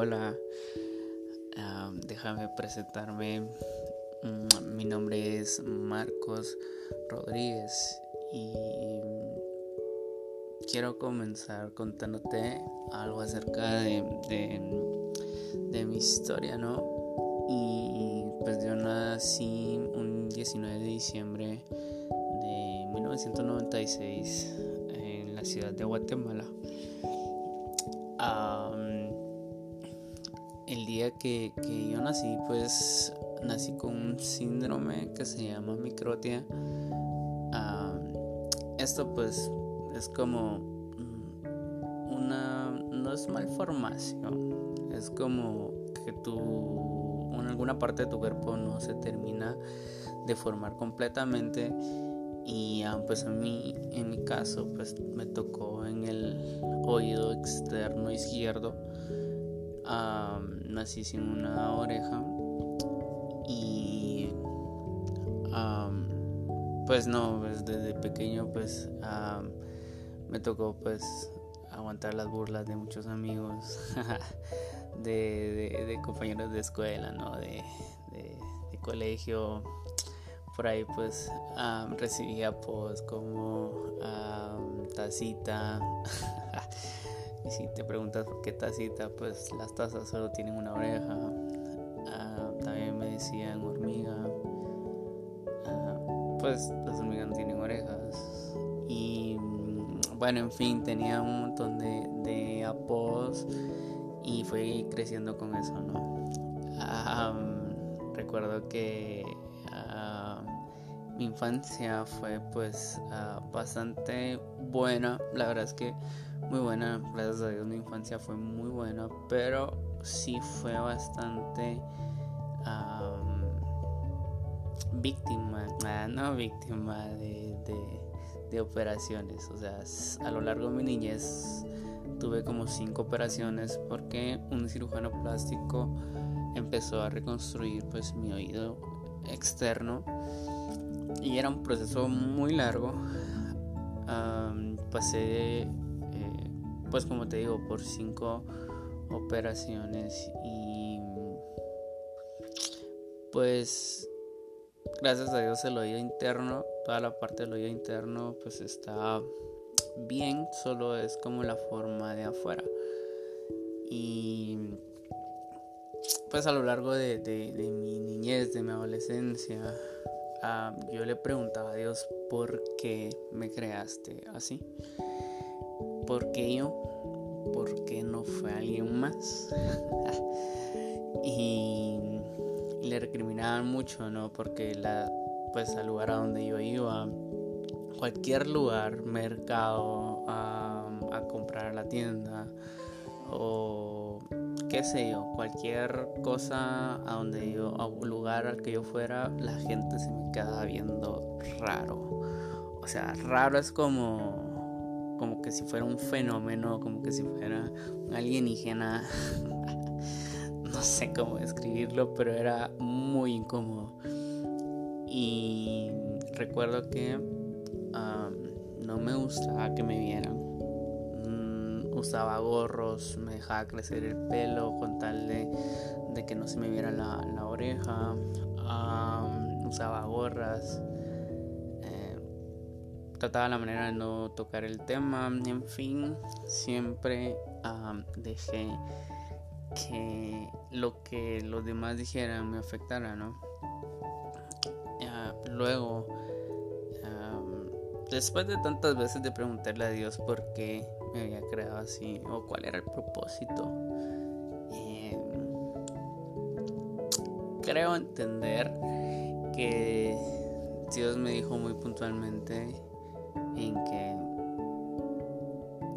hola. déjame presentarme. Mm, mi nombre es Marcos Rodríguez y quiero comenzar contándote algo acerca de, mi historia, ¿no? Y pues yo nací un 19 de diciembre de 1996 en la ciudad de Guatemala. El día que, yo nací, pues nací con un síndrome que se llama microtia. esto pues es como mm, una no es malformación es como que tu en alguna parte de tu cuerpo no se termina de formar completamente y ah, pues a mí en mi caso pues me tocó en el oído externo izquierdo nací sin una oreja y pues no pues desde pequeño pues me tocó pues aguantar las burlas de muchos amigos, de, compañeros de escuela, ¿no? De, colegio. Por ahí pues recibía pues como tacita. si te preguntas por qué tacita, pues las tazas solo tienen una oreja. también me decían hormiga. pues las hormigas no tienen orejas. Y bueno, en fin, tenía un montón de, de apodos y fui creciendo con eso, ¿no? recuerdo que mi infancia fue pues ah, bastante buena, la verdad es que muy buena, gracias a Dios mi infancia fue muy buena, pero sí fue bastante víctima, ah, no víctima de de operaciones. O sea, a lo largo de mi niñez tuve como cinco operaciones porque un cirujano plástico empezó a reconstruir pues mi oído externo y era un proceso muy largo. pasé, eh, pues como te digo, por cinco operaciones y pues gracias a Dios el oído interno, toda la parte del oído interno pues está bien, solo es como la forma de afuera. Y pues a lo largo de, mi niñez, de mi adolescencia, ah, yo le preguntaba a Dios por qué me creaste así. ¿Por qué yo? ¿Por qué no fue alguien más? y le recriminaban mucho, ¿no? Porque la, pues al lugar a donde yo iba, cualquier lugar, mercado, a, comprar la tienda o qué sé yo, cualquier cosa a donde yo, a un lugar al que yo fuera, la gente se me quedaba viendo raro. O sea, raro es como, como que si fuera un fenómeno, como que si fuera un alienígena. no sé cómo describirlo, pero era muy incómodo. Y recuerdo que no me gustaba que me vieran. Mm, usaba gorros, me dejaba crecer el pelo con tal de, que no se me viera la, oreja. usaba gorras. Trataba la manera de no tocar el tema. En fin, siempre dejé que lo que los demás dijeran me afectara, ¿no? luego, después de tantas veces de preguntarle a Dios por qué me había creado así o cuál era el propósito, em, creo entender que Dios me dijo muy puntualmente en que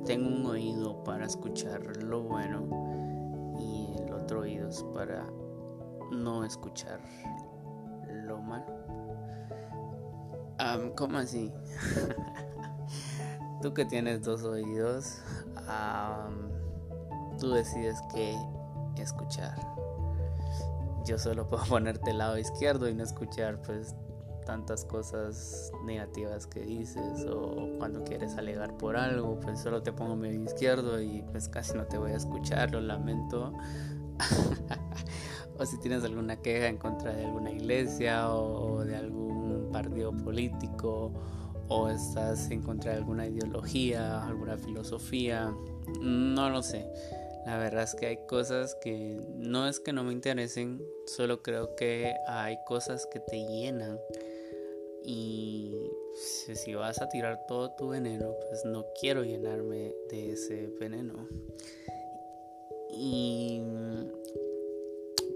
tengo un oído para escuchar lo bueno oídos para no escuchar lo malo. ¿Cómo así? tú que tienes dos oídos, tú decides qué escuchar. Yo solo puedo ponerte el lado izquierdo y no escuchar pues tantas cosas negativas que dices o cuando quieres alegar por algo pues solo te pongo medio izquierdo y pues casi no te voy a escuchar, lo lamento, o si tienes alguna queja en contra de alguna iglesia o de algún partido político o estás en contra de alguna ideología, alguna filosofía, no lo sé. La verdad es que hay cosas que no es que no me interesen, solo creo que hay cosas que te llenan. Y si vas a tirar todo tu veneno, pues no quiero llenarme de ese veneno. Y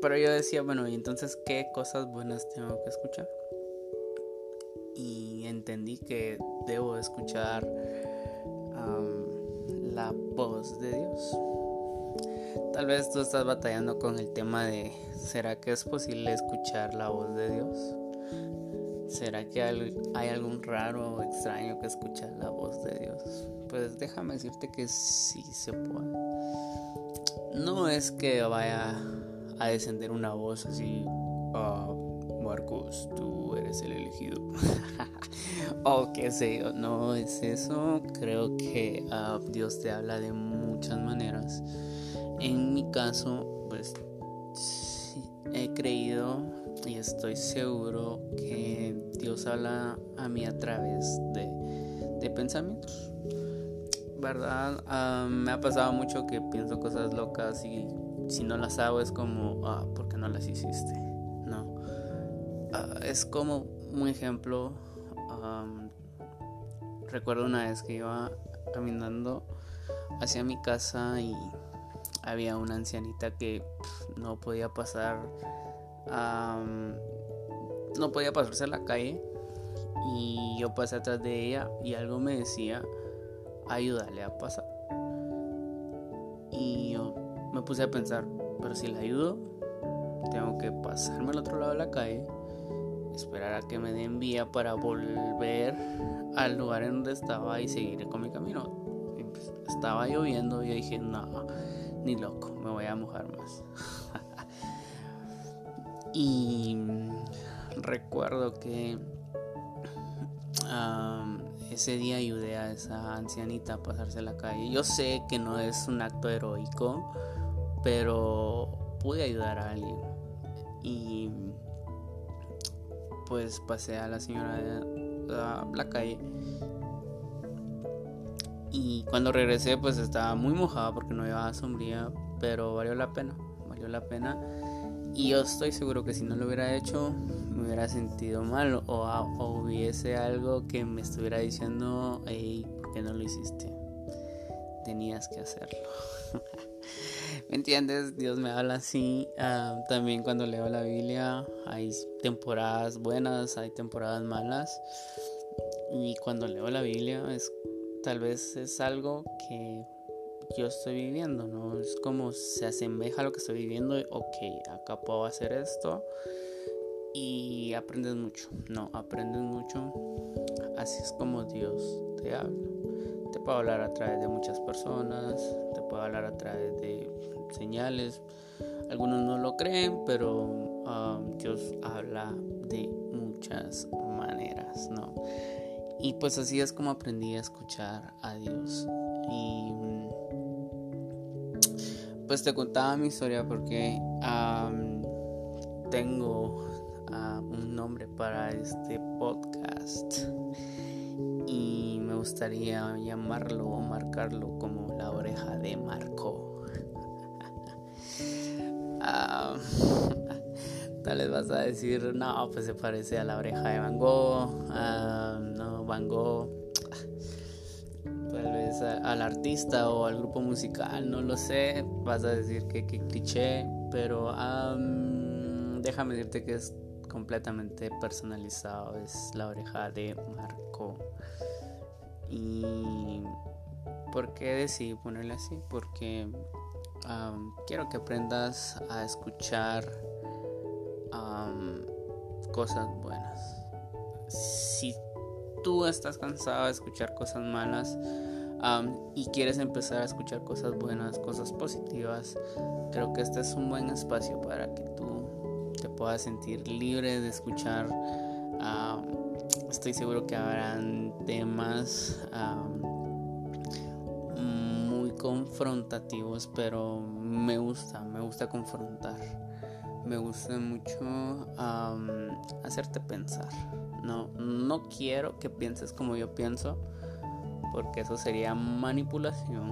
pero yo decía, bueno, ¿y entonces qué cosas buenas tengo que escuchar? Y entendí que debo escuchar la voz de Dios. Tal vez tú estás batallando con el tema de, ¿será que es posible escuchar la voz de Dios? ¿Será que hay algún raro o extraño que escuchar la voz de Dios? Pues déjame decirte que sí se puede. No es que vaya a descender una voz así, oh, Marcos, tú eres el elegido. o qué sé yo, no es eso. Creo que ah, Dios te habla de muchas maneras. En mi caso, pues he creído y estoy seguro que Dios habla a mí a través de, de pensamientos. ¿Verdad? Ah, me ha pasado mucho que pienso cosas locas y si no las hago es como, ah, ¿por qué no las hiciste? No. Ah, es como un ejemplo. recuerdo una vez que iba caminando hacia mi casa y había una ancianita que no podía pasar, no podía pasarse la calle y yo pasé atrás de ella y algo me decía, ayúdale a pasar. Y yo me puse a pensar, pero si la ayudo, tengo que pasarme al otro lado de la calle, esperar a que me den vía para volver al lugar en donde estaba y seguir con mi camino. Pues, estaba lloviendo y yo dije, no, ni loco, me voy a mojar más. y recuerdo que ese día ayudé a esa ancianita a pasarse la calle. Yo sé que no es un acto heroico, pero pude ayudar a alguien. Y pues pasé a la señora de la calle y cuando regresé pues estaba muy mojada porque no llevaba sombría, pero valió la pena, valió la pena. Y yo estoy seguro que si no lo hubiera hecho me hubiera sentido mal o, hubiese algo que me estuviera diciendo, hey, ¿por qué no lo hiciste? Tenías que hacerlo. ¿Me entiendes? Dios me habla así. Ah, también cuando leo la Biblia hay temporadas buenas, hay temporadas malas. Y cuando leo la Biblia es tal vez es algo que yo estoy viviendo, ¿no? Es como se asemeja a lo que estoy viviendo, ok, acá puedo hacer esto y aprendes mucho, no, aprendes mucho, así es como Dios te habla. Te puede hablar a través de muchas personas, te puede hablar a través de señales, algunos no lo creen, pero um, Dios habla de muchas maneras, ¿no? Y pues así es como aprendí a escuchar a Dios. Y pues te contaba mi historia porque tengo un nombre para este podcast. Y me gustaría llamarlo o marcarlo como la oreja de Marco. tal vez vas a decir, no, pues se parece a la oreja de Van Gogh. Van Gogh, vez al artista o al grupo musical, no lo sé, vas a decir que, cliché, pero déjame decirte que es completamente personalizado, es la oreja de Marco. Y ¿por qué decidí ponerle así? Porque quiero que aprendas a escuchar cosas buenas. Si tú estás cansado de escuchar cosas malas y quieres empezar a escuchar cosas buenas, cosas positivas, creo que este es un buen espacio para que tú te puedas sentir libre de escuchar. estoy seguro que habrán temas muy confrontativos, pero me gusta, me gusta confrontar. Me gusta mucho hacerte pensar. No, no quiero que pienses como yo pienso, porque eso sería manipulación.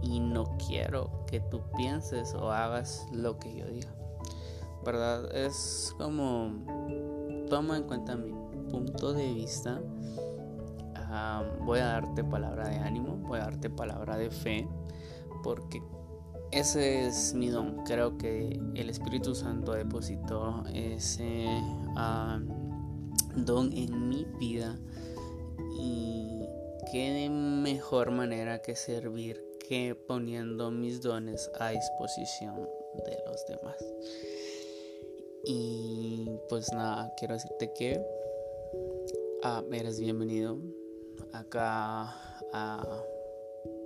Y no quiero que tú pienses o hagas lo que yo diga. ¿Verdad? Es como, toma en cuenta mi punto de vista voy a darte palabra de ánimo, voy a darte palabra de fe, porque ese es mi don. Creo que el Espíritu Santo depositó ese don en mi vida qué mejor manera que servir que poniendo mis dones a disposición de los demás. Y pues nada, quiero decirte que ah, eres bienvenido acá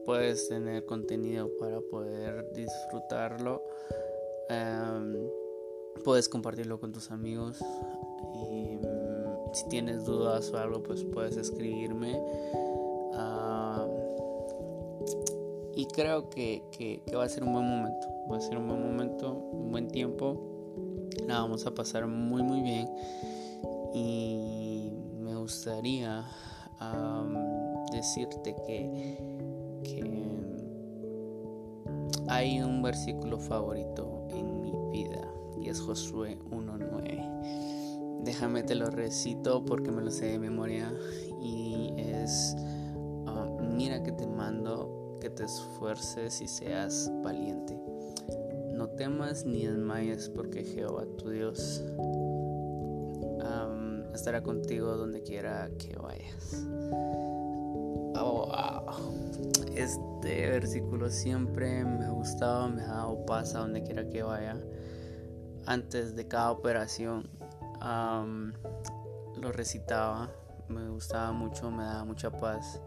puedes tener contenido para poder disfrutarlo. Em, puedes compartirlo con tus amigos. Y, mm, si tienes dudas o algo, pues puedes escribirme. Y creo que, que, va a ser un buen momento. Va a ser un buen momento, un buen tiempo. La vamos a pasar muy, muy bien. Y me gustaría decirte que, hay un versículo favorito en mi vida y es Josué 1.9. Déjame te lo recito porque me lo sé de memoria y es, ah, mira que te mando que te esfuerces y seas valiente. No temas ni desmayes porque Jehová tu Dios estará contigo donde quiera que vayas. Oh, este versículo siempre me ha gustado, me ha dado paz a donde quiera que vaya. Antes de cada operación lo recitaba, me gustaba mucho, me daba mucha paz.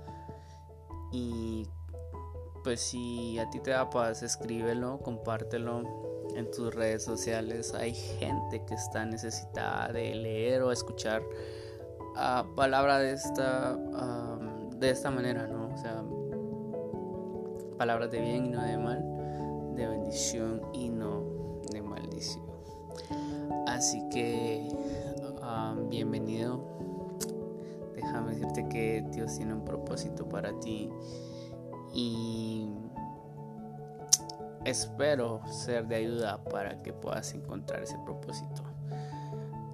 Y pues si a ti te da paz, escríbelo, compártelo en tus redes sociales. Hay gente que está necesitada de leer o escuchar uh, palabra de esta, de esta manera, ¿no? O sea, palabras de bien y no de mal, de bendición y no de maldición. Así que, bienvenido. Déjame decirte que Dios tiene un propósito para ti y espero ser de ayuda para que puedas encontrar ese propósito.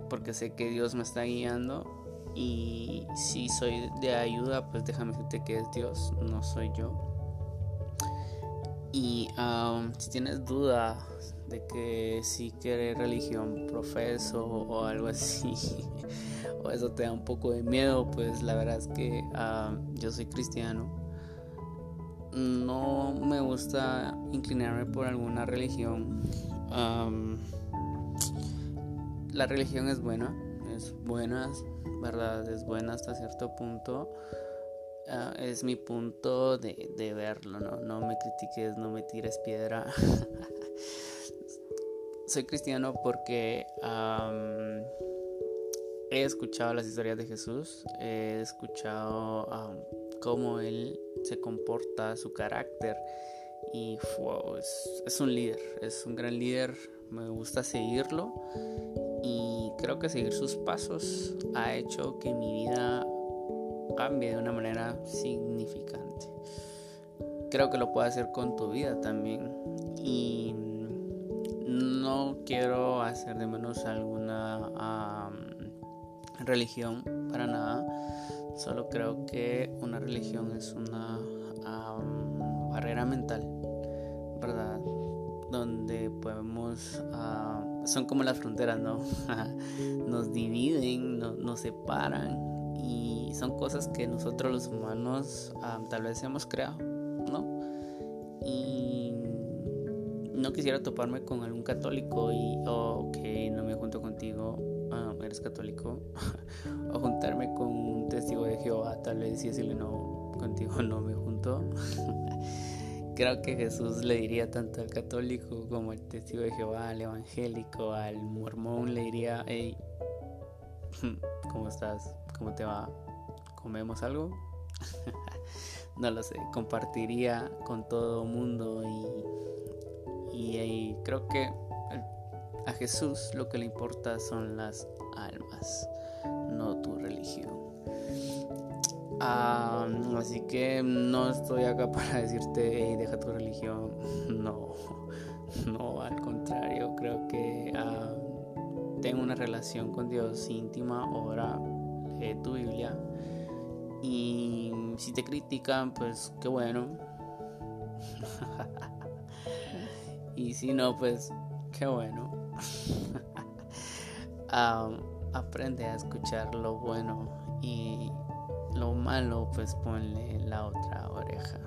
Porque sé que Dios me está guiando y si soy de ayuda, pues déjame decirte que es Dios, no soy yo. Y um, si tienes duda de que si quieres religión profeso o algo así, o eso te da un poco de miedo, pues la verdad es que um, yo soy cristiano no me gusta inclinarme por alguna religión. la religión es buena, es buena, ¿verdad? Es buena hasta cierto punto. Ah, es mi punto de, verlo, ¿no? No me critiques, no me tires piedra. Soy cristiano porque he escuchado las historias de Jesús, he escuchado cómo él se comporta, su carácter. Y es, un líder, es un gran líder, me gusta seguirlo y creo que seguir sus pasos ha hecho que mi vida cambie de una manera significante. Creo que lo puedo hacer con tu vida también y no quiero hacer de menos alguna religión para nada Solo creo que una religión es una barrera mental, ¿verdad? Donde podemos... son como las fronteras, ¿no? nos dividen, nos separan y son cosas que nosotros los humanos tal vez hemos creado, ¿no? Y no quisiera toparme con algún católico y, ok, no me junto contigo católico, o juntarme con un testigo de Jehová, tal vez y decirle no, contigo no me junto. Creo que Jesús le diría tanto al católico como al testigo de Jehová, al evangélico, al mormón, le diría, hey, ¿cómo estás? ¿Cómo te va? ¿Comemos algo? no lo sé, compartiría con todo mundo y, y, creo que a Jesús lo que le importa son las no tu religión. así que no estoy acá para decirte, deja tu religión. No, no, al contrario, creo que tengo una relación con Dios íntima, ora, lee tu Biblia. Y si te critican, pues qué bueno. y si no, pues qué bueno. Aprende a escuchar lo bueno y lo malo, pues ponle la otra oreja.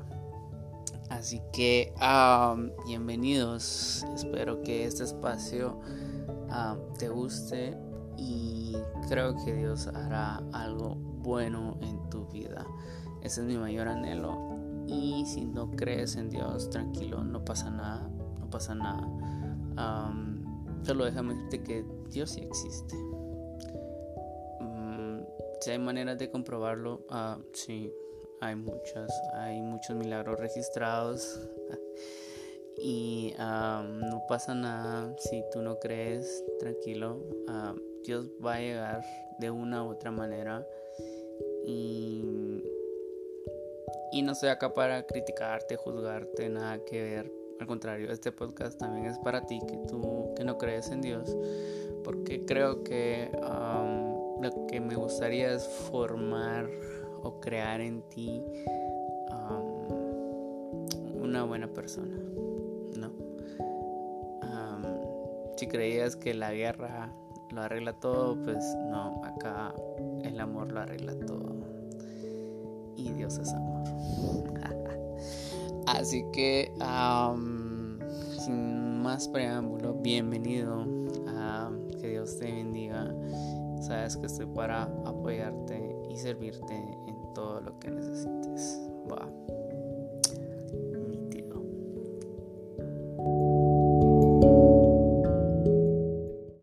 Así que bienvenidos. Espero que este espacio te guste y creo que Dios hará algo bueno en tu vida. Ese es mi mayor anhelo. Y si no crees en Dios, tranquilo, no pasa nada, no pasa nada. solo déjame decirte que Dios sí existe. Si hay maneras de comprobarlo, uh, hay muchas. Hay muchos milagros registrados. y no pasa nada si tú no crees, tranquilo. Dios va a llegar de una u otra manera. Y, y no estoy acá para criticarte, juzgarte, nada que ver. Al contrario, este podcast también es para ti que tú que no crees en Dios. Porque creo que lo que me gustaría es formar o crear en ti una buena persona. No. si creías que la guerra lo arregla todo, pues no, acá el amor lo arregla todo. Y Dios es amor. Así que, sin más preámbulo, bienvenido. que Dios te bendiga. Sabes que estoy para apoyarte y servirte en todo lo que necesites. Va.